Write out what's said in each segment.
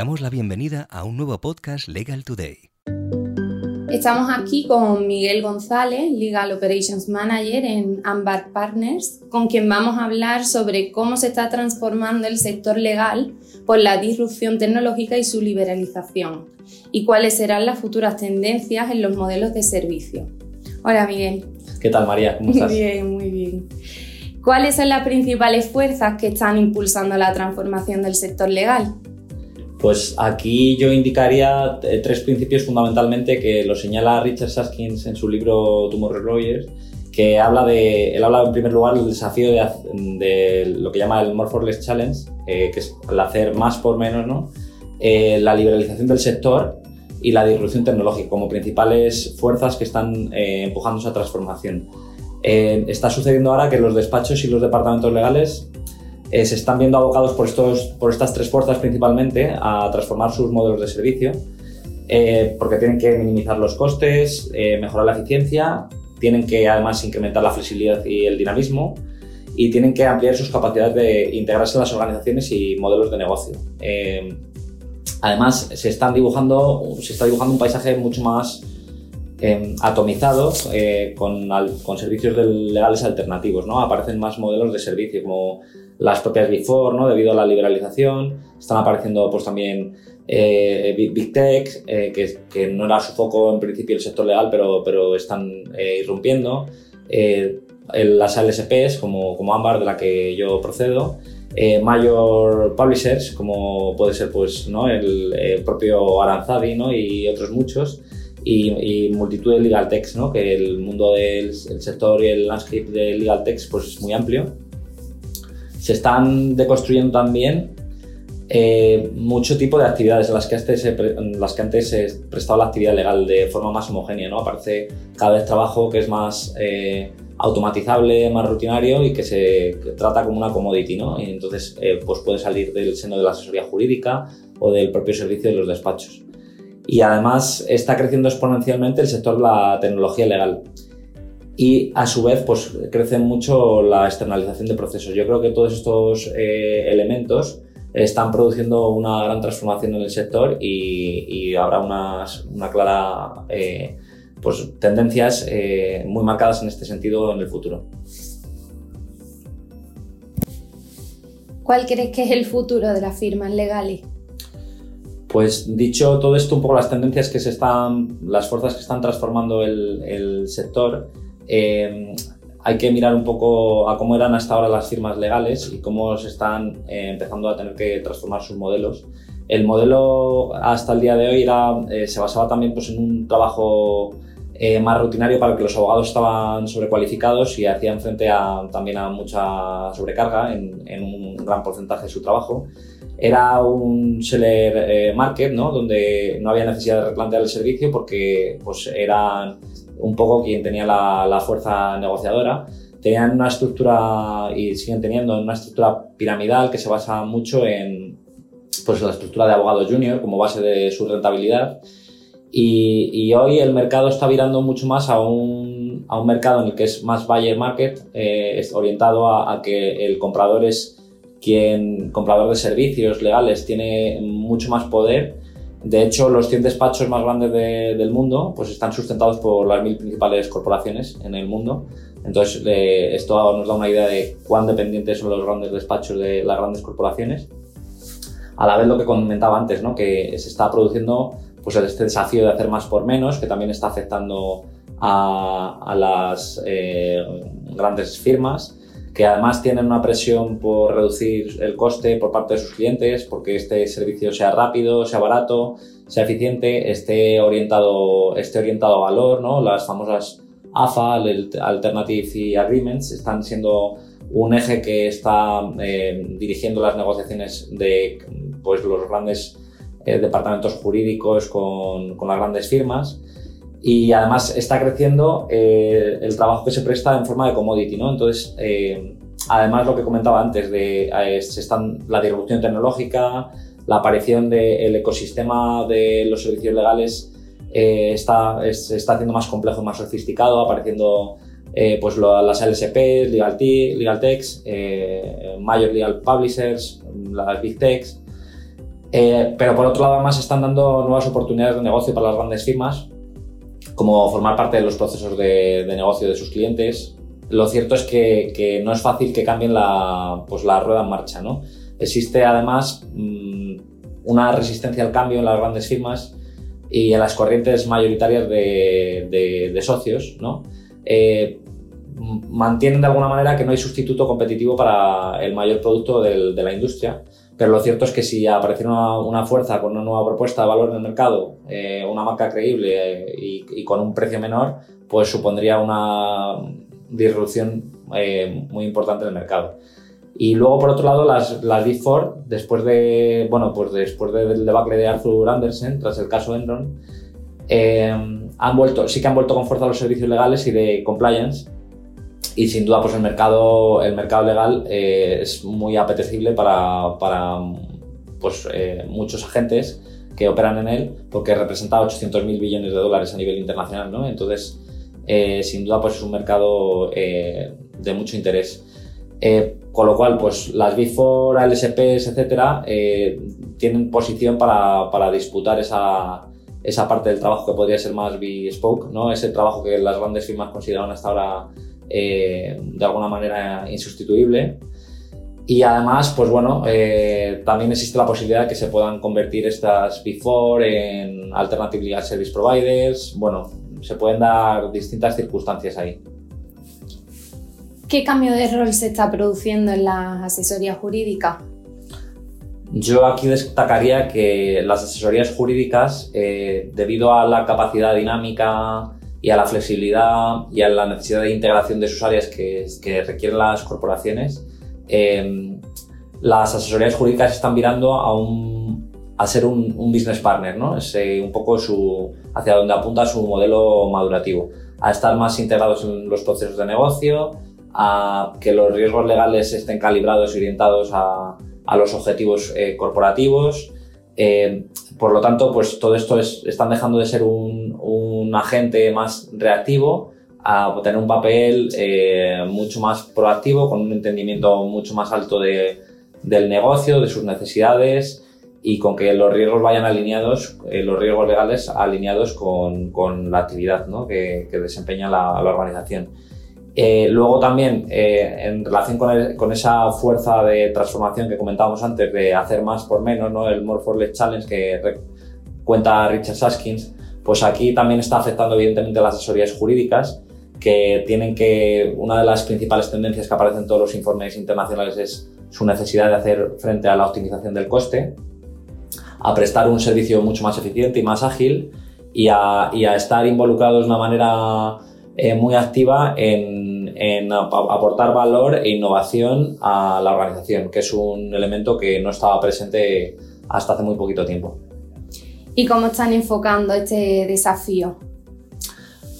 damos la bienvenida a un nuevo podcast Legal Today. Estamos aquí con Miguel González, Legal Operations Manager en Ambar Partners, con quien vamos a hablar sobre cómo se está transformando el sector legal por la disrupción tecnológica y su liberalización, y cuáles serán las futuras tendencias en los modelos de servicio. Hola Miguel. ¿Qué tal María? ¿Cómo estás? Muy bien, muy bien. ¿Cuáles son las principales fuerzas que están impulsando la transformación del sector legal? Pues aquí yo indicaría eh, tres principios fundamentalmente que lo señala Richard Saskins en su libro Tomorrow Lawyers, que habla de, él habla en primer lugar del desafío de, lo que llama el More for Less Challenge, eh, que es el hacer más por menos, ¿no? Eh, la liberalización del sector y la disrupción tecnológica como principales fuerzas que están empujando esa transformación. está sucediendo ahora que los despachos y los departamentos legales eh, se están viendo abocados por, estos, por estas tres fuerzas principalmente a transformar sus modelos de servicio, eh, porque tienen que minimizar los costes, eh, mejorar la eficiencia, tienen que además incrementar la flexibilidad y el dinamismo y tienen que ampliar sus capacidades de integrarse en las organizaciones y modelos de negocio. además, se, están dibujando, se está dibujando un paisaje mucho más atomizado con, con, servicios legales alternativos. ¿no? Aparecen más modelos de servicio como las propias Big Four, ¿no? debido a la liberalización. Están apareciendo pues, también eh, Big, Tech, eh, que, no era su foco en principio el sector legal, pero, están eh, irrumpiendo. las LSPs, como, como de la que yo procedo. mayor publishers, como puede ser pues, ¿no? el, propio Aranzadi ¿no? y otros muchos. Y, multitud de legal techs, ¿no? que el mundo del sector y el landscape de legal techs pues, es muy amplio se están deconstruyendo también eh, mucho tipo de actividades en las que antes se, las que antes se prestaba la actividad legal de forma más homogénea. ¿no? Aparece cada vez trabajo que es más eh, automatizable, más rutinario y que se trata como una commodity. ¿no? Y entonces eh, pues puede salir del seno de la asesoría jurídica o del propio servicio de los despachos. Y además está creciendo exponencialmente el sector de la tecnología legal y a su vez pues crece mucho la externalización de procesos. Yo creo que todos estos eh, elementos están produciendo una gran transformación en el sector y, habrá unas, una clara eh, pues, tendencias eh, muy marcadas en este sentido en el futuro. ¿Cuál crees que es el futuro de las firmas legales? Pues dicho todo esto, un poco las tendencias que se están, las fuerzas que están transformando el, sector, eh, hay que mirar un poco a cómo eran hasta ahora las firmas legales y cómo se están eh, empezando a tener que transformar sus modelos. El modelo hasta el día de hoy era, eh, se basaba también pues, en un trabajo más rutinario para que los abogados estaban sobrecualificados y hacían frente a, también a mucha sobrecarga en, un gran porcentaje de su trabajo. Era un seller market, ¿no? donde no había necesidad de replantear el servicio porque pues, eran un poco quien tenía la, fuerza negociadora. Tenían una estructura y siguen teniendo una estructura piramidal que se basa mucho en pues, la estructura de abogado junior como base de su rentabilidad. Y, hoy el mercado está virando mucho más a un, a un mercado en el que es más buyer market, eh, es orientado a, a, que el comprador es quien, comprador de servicios legales, tiene mucho más poder de hecho, los 100 despachos más grandes del mundo pues están sustentados por las mil principales corporaciones en el mundo. Entonces, esto nos da una idea de cuán dependientes son los grandes despachos de las grandes corporaciones. A la vez lo que comentaba antes, ¿no? que se está produciendo pues, este desafío de hacer más por menos, que también está afectando a, las eh, grandes firmas que además tienen una presión por reducir el coste por parte de sus clientes, porque este servicio sea rápido, sea barato, sea eficiente, esté orientado, esté orientado a valor, ¿no? Las famosas AFA, Alternative Agreements, están siendo un eje que está eh, dirigiendo las negociaciones de pues, los grandes eh, departamentos jurídicos con, con las grandes firmas y además está creciendo eh, el trabajo que se presta en forma de commodity, ¿no? Entonces, eh, además lo que comentaba antes de eh, están, la disrupción tecnológica, la aparición del ecosistema de los servicios legales está, se está haciendo más complejo, más sofisticado, apareciendo pues las LSPs, Legal, Legal Techs, Major Legal Publishers, las Big Techs, Eh, pero por otro lado, además, están dando nuevas oportunidades de negocio para las grandes firmas, como formar parte de los procesos de, negocio de sus clientes. Lo cierto es que, no es fácil que cambien la, pues, la rueda en marcha. ¿no? Existe además mm, una resistencia al cambio en las grandes firmas y en las corrientes mayoritarias de, socios. ¿no? Eh, mantienen de alguna manera que no hay sustituto competitivo para el mayor producto de la industria pero lo cierto es que si apareciera una, fuerza con una nueva propuesta de valor en el mercado, eh, una marca creíble eh, y, con un precio menor, pues supondría una disrupción eh, muy importante en el mercado. Y luego, por otro lado, las, las Big Four, después, de, bueno, pues después del debacle de Arthur Andersen, tras el caso Enron, han vuelto, sí que han vuelto con fuerza los servicios legales y de compliance, y sin duda pues el mercado, el mercado legal eh, es muy apetecible para, para pues, eh, muchos agentes que operan en él porque representa 800 mil billones de dólares a nivel internacional. ¿no? Entonces, eh, sin duda pues es un mercado de mucho interés. con lo cual, pues las Big Four, LSPs, etcétera, tienen posición para, para disputar esa, esa parte del trabajo que podría ser más bespoke, ¿no? ese trabajo que las grandes firmas consideran hasta ahora eh, de alguna manera insustituible. Y además, pues bueno, eh, también existe la posibilidad de que se puedan convertir estas Before en Alternative Legal Service Providers. Bueno, se pueden dar distintas circunstancias ahí. ¿Qué cambio de rol se está produciendo en la asesoría jurídica? Yo aquí destacaría que las asesorías jurídicas, eh, debido a la capacidad dinámica y a la flexibilidad y a la necesidad de integración de sus áreas que, que requieren las corporaciones, eh, las asesorías jurídicas están mirando a, un, a ser un, un, business partner, ¿no? Es eh, un poco su, hacia donde apunta su modelo madurativo, a estar más integrados en los procesos de negocio, a que los riesgos legales estén calibrados y orientados a, a los objetivos eh, corporativos, eh, por lo tanto, pues todo esto es, están dejando de ser un, un agente más reactivo a tener un papel eh, mucho más proactivo, con un entendimiento mucho más alto de, del negocio, de sus necesidades y con que los riesgos vayan alineados, eh, los riesgos legales alineados con, con la actividad ¿no? que, que, desempeña la, la organización. Eh, luego también, eh, en relación con, con, esa fuerza de transformación que comentábamos antes, de hacer más por menos, ¿no? el More for Less Challenge que cuenta Richard Saskins, pues aquí también está afectando evidentemente las asesorías jurídicas, que tienen que, una de las principales tendencias que aparecen en todos los informes internacionales es su necesidad de hacer frente a la optimización del coste, a prestar un servicio mucho más eficiente y más ágil y a, estar involucrados de una manera eh, muy activa en, aportar valor e innovación a la organización, que es un elemento que no estaba presente hasta hace muy poquito tiempo. ¿Y cómo están enfocando este desafío?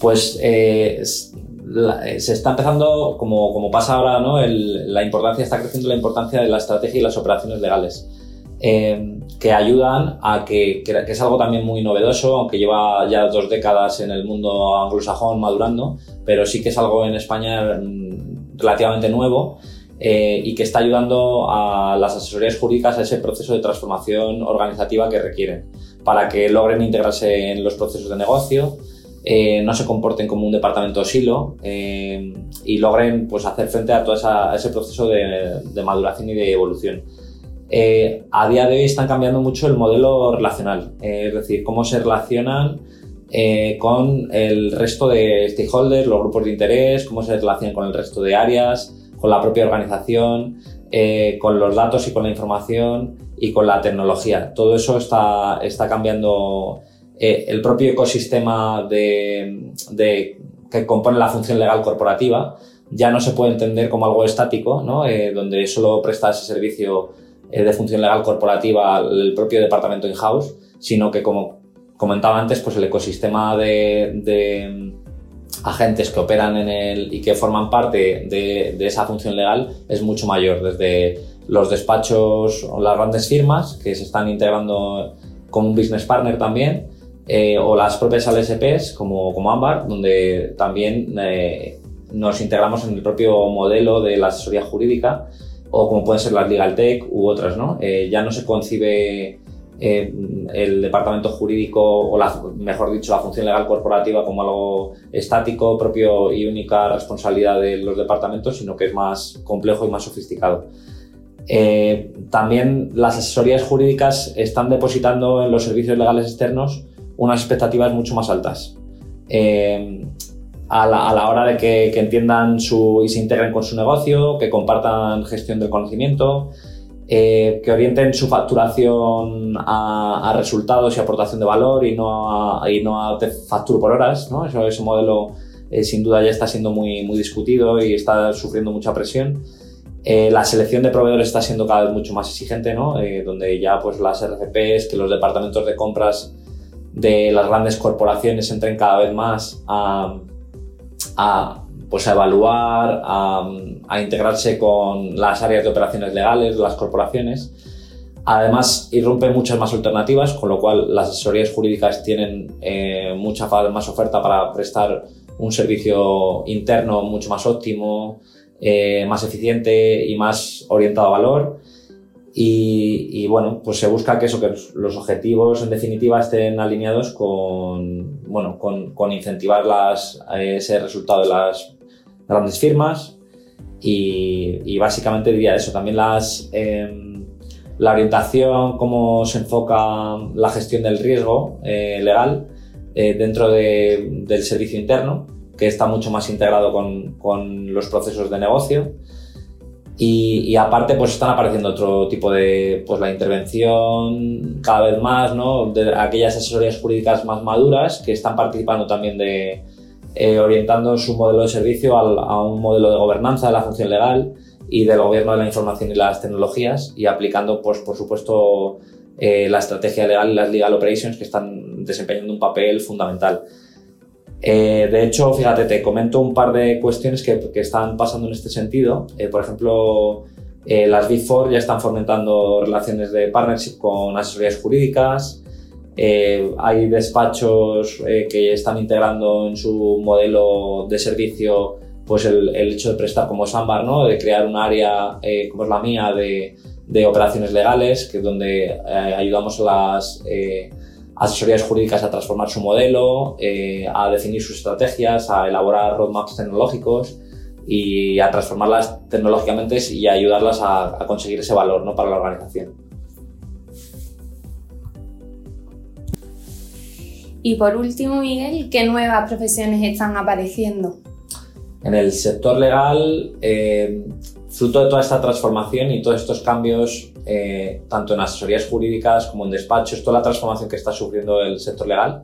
Pues eh, se está empezando, como, como pasa ahora, ¿no? la importancia, está creciendo la importancia de la estrategia y las operaciones legales. Em, que ayudan a que, que, es algo también muy novedoso, aunque lleva ya dos décadas en el mundo anglosajón madurando, pero sí que es algo en España mm, relativamente nuevo eh, y que está ayudando a las asesorías jurídicas a ese proceso de transformación organizativa que requieren para que logren integrarse en los procesos de negocio, eh, no se comporten como un departamento silo eh, y logren pues, hacer frente a todo ese proceso de, de maduración y de evolución. Eh, a día de hoy están cambiando mucho el modelo relacional, eh, es decir, cómo se relacionan eh, con el resto de stakeholders, los grupos de interés, cómo se relacionan con el resto de áreas, con la propia organización, con los datos y con la información y con la tecnología. Todo eso está, está cambiando el propio ecosistema de, de, que compone la función legal corporativa. Ya no se puede entender como algo estático, ¿no? donde solo presta ese servicio eh, de función legal corporativa el propio departamento in-house, sino que como comentaba antes, pues el ecosistema de, de agentes que operan en él y que forman parte de, de, esa función legal es mucho mayor, desde los despachos o las grandes firmas que se están integrando como un business partner también, eh, o las propias LSPs como, como Ambar, donde también eh, nos integramos en el propio modelo de la asesoría jurídica o como pueden ser las Legal Tech u otras, ¿no? Eh, ya no se concibe el departamento jurídico, o la, mejor dicho, la función legal corporativa como algo estático, propio y única responsabilidad de los departamentos, sino que es más complejo y más sofisticado. Eh, también las asesorías jurídicas están depositando en los servicios legales externos unas expectativas mucho más altas. Eh, a, la, hora de que, entiendan su, y se integren con su negocio, que compartan gestión del conocimiento, eh, que orienten su facturación a, resultados y aportación de valor y no a, y no a facturo por horas. ¿no? Eso, ese modelo sin duda ya está siendo muy, muy discutido y está sufriendo mucha presión. Eh, la selección de proveedores está siendo cada vez mucho más exigente, ¿no? Eh, donde ya pues, las RCPs, que los departamentos de compras de las grandes corporaciones entren cada vez más a, pues, a evaluar, a, integrarse con las áreas de operaciones legales las corporaciones. Además, irrumpen muchas más alternativas, con lo cual las asesorías jurídicas tienen eh, mucha más oferta para prestar un servicio interno mucho más óptimo, eh, más eficiente y más orientado a valor. Y, bueno, pues se busca que eso, que los objetivos en definitiva estén alineados con, bueno, con, con incentivar las, ese resultado de las grandes firmas y, básicamente diría eso, también las, em, la orientación, cómo se enfoca la gestión del riesgo eh, legal eh, dentro de, del servicio interno que está mucho más integrado con, los procesos de negocio. Y, y, aparte, pues están apareciendo otro tipo de, pues la intervención cada vez más, ¿no? Aquellas asesorías jurídicas más maduras que están participando también de, eh, orientando su modelo de servicio a un modelo de gobernanza de la función legal y del gobierno de la información y las tecnologías y aplicando, pues, por supuesto, eh, la estrategia legal y las legal operations que están desempeñando un papel fundamental. Eh, de hecho, fíjate, te comento un par de cuestiones que, están pasando en este sentido. Por ejemplo, las Big Four ya están fomentando relaciones de partnership con asesorías jurídicas. Hay despachos que están integrando en su modelo de servicio pues el, el hecho de prestar como Sambar, ¿no? de crear un área como es la mía de, de operaciones legales, que donde ayudamos a las asesorías jurídicas a transformar su modelo, eh, a definir sus estrategias, a elaborar roadmaps tecnológicos y a transformarlas tecnológicamente y a ayudarlas a, conseguir ese valor ¿no? para la organización. Y por último, Miguel, ¿qué nuevas profesiones están apareciendo? En el sector legal, eh, fruto de toda esta transformación y todos estos cambios, eh, tanto en asesorías jurídicas como en despachos, toda la transformación que está sufriendo el sector legal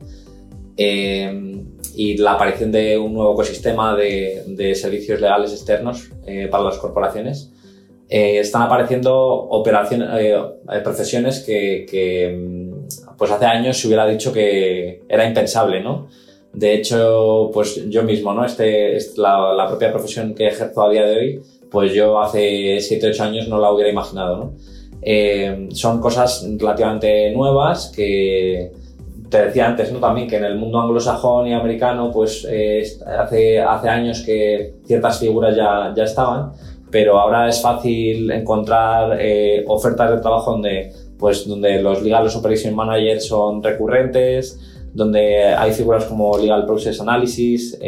eh, y la aparición de un nuevo ecosistema de, servicios legales externos eh, para las corporaciones, están apareciendo operaciones, profesiones que, mm, pues hace años se hubiera dicho que era impensable, ¿no? De hecho, pues yo mismo, ¿no? Este, la, la propia profesión que ejerzo a día de hoy, pues yo hace 7 8 años no la hubiera imaginado. ¿no? Eh, son cosas relativamente nuevas que te decía antes ¿no? también que en el mundo anglosajón y americano pues eh, hace, hace años que ciertas figuras ya, ya estaban, pero ahora es fácil encontrar eh, ofertas de trabajo donde, pues, donde los Legal Operation Managers son recurrentes, donde hay figuras como Legal Process Analysis,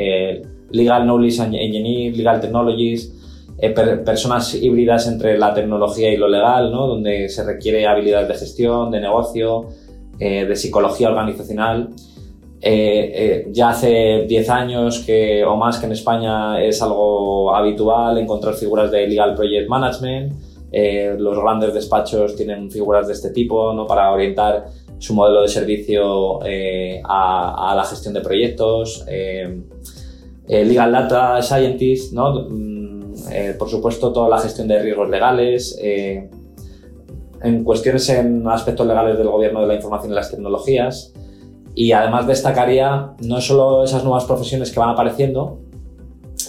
Legal Knowledge Engineer, Legal Technologies, eh, personas híbridas entre la tecnología y lo legal, ¿no? donde se requiere habilidades de gestión, de negocio, eh, de psicología organizacional. Eh, ya hace 10 años que, o más que en España es algo habitual encontrar figuras de Legal Project Management. Los grandes despachos tienen figuras de este tipo ¿no? para orientar su modelo de servicio a, a, la gestión de proyectos. Legal Data Scientist, ¿no? Eh, por supuesto, toda la gestión de riesgos legales, eh, en cuestiones en aspectos legales del gobierno de la información y las tecnologías. Y además destacaría no solo esas nuevas profesiones que van apareciendo,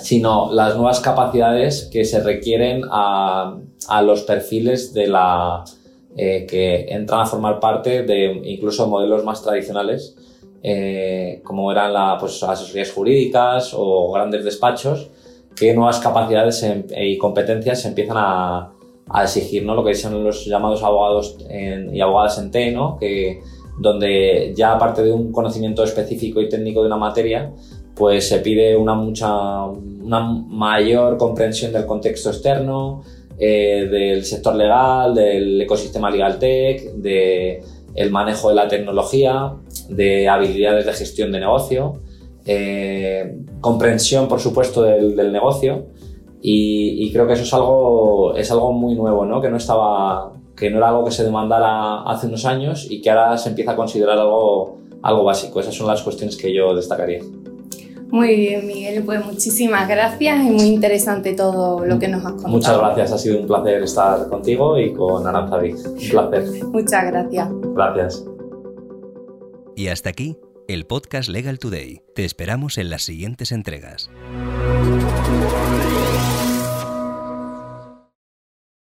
sino las nuevas capacidades que se requieren a, los perfiles de la, eh, que entran a formar parte de incluso modelos más tradicionales, como eran las pues, asesorías jurídicas o grandes despachos, qué nuevas capacidades y competencias se empiezan a, a exigir ¿no? lo que son los llamados abogados y abogadas en T, ¿no? que, donde ya aparte de un conocimiento específico y técnico de una materia, pues se pide una, mucha, una mayor comprensión del contexto externo, eh, del sector legal, del ecosistema legal tech, del el manejo de la tecnología, de habilidades de gestión de negocio, eh, comprensión, por supuesto, del, del negocio. Y, y, creo que eso es algo, es algo muy nuevo, ¿no? Que no estaba, que no era algo que se demandara hace unos años y que ahora se empieza a considerar algo, algo básico. Esas son las cuestiones que yo destacaría. Muy bien, Miguel, pues muchísimas gracias y muy interesante todo lo que nos has contado. Muchas gracias, ha sido un placer estar contigo y con Aranzavi. Un placer. Muchas gracias. Gracias. Y hasta aquí el podcast Legal Today. Te esperamos en las siguientes entregas.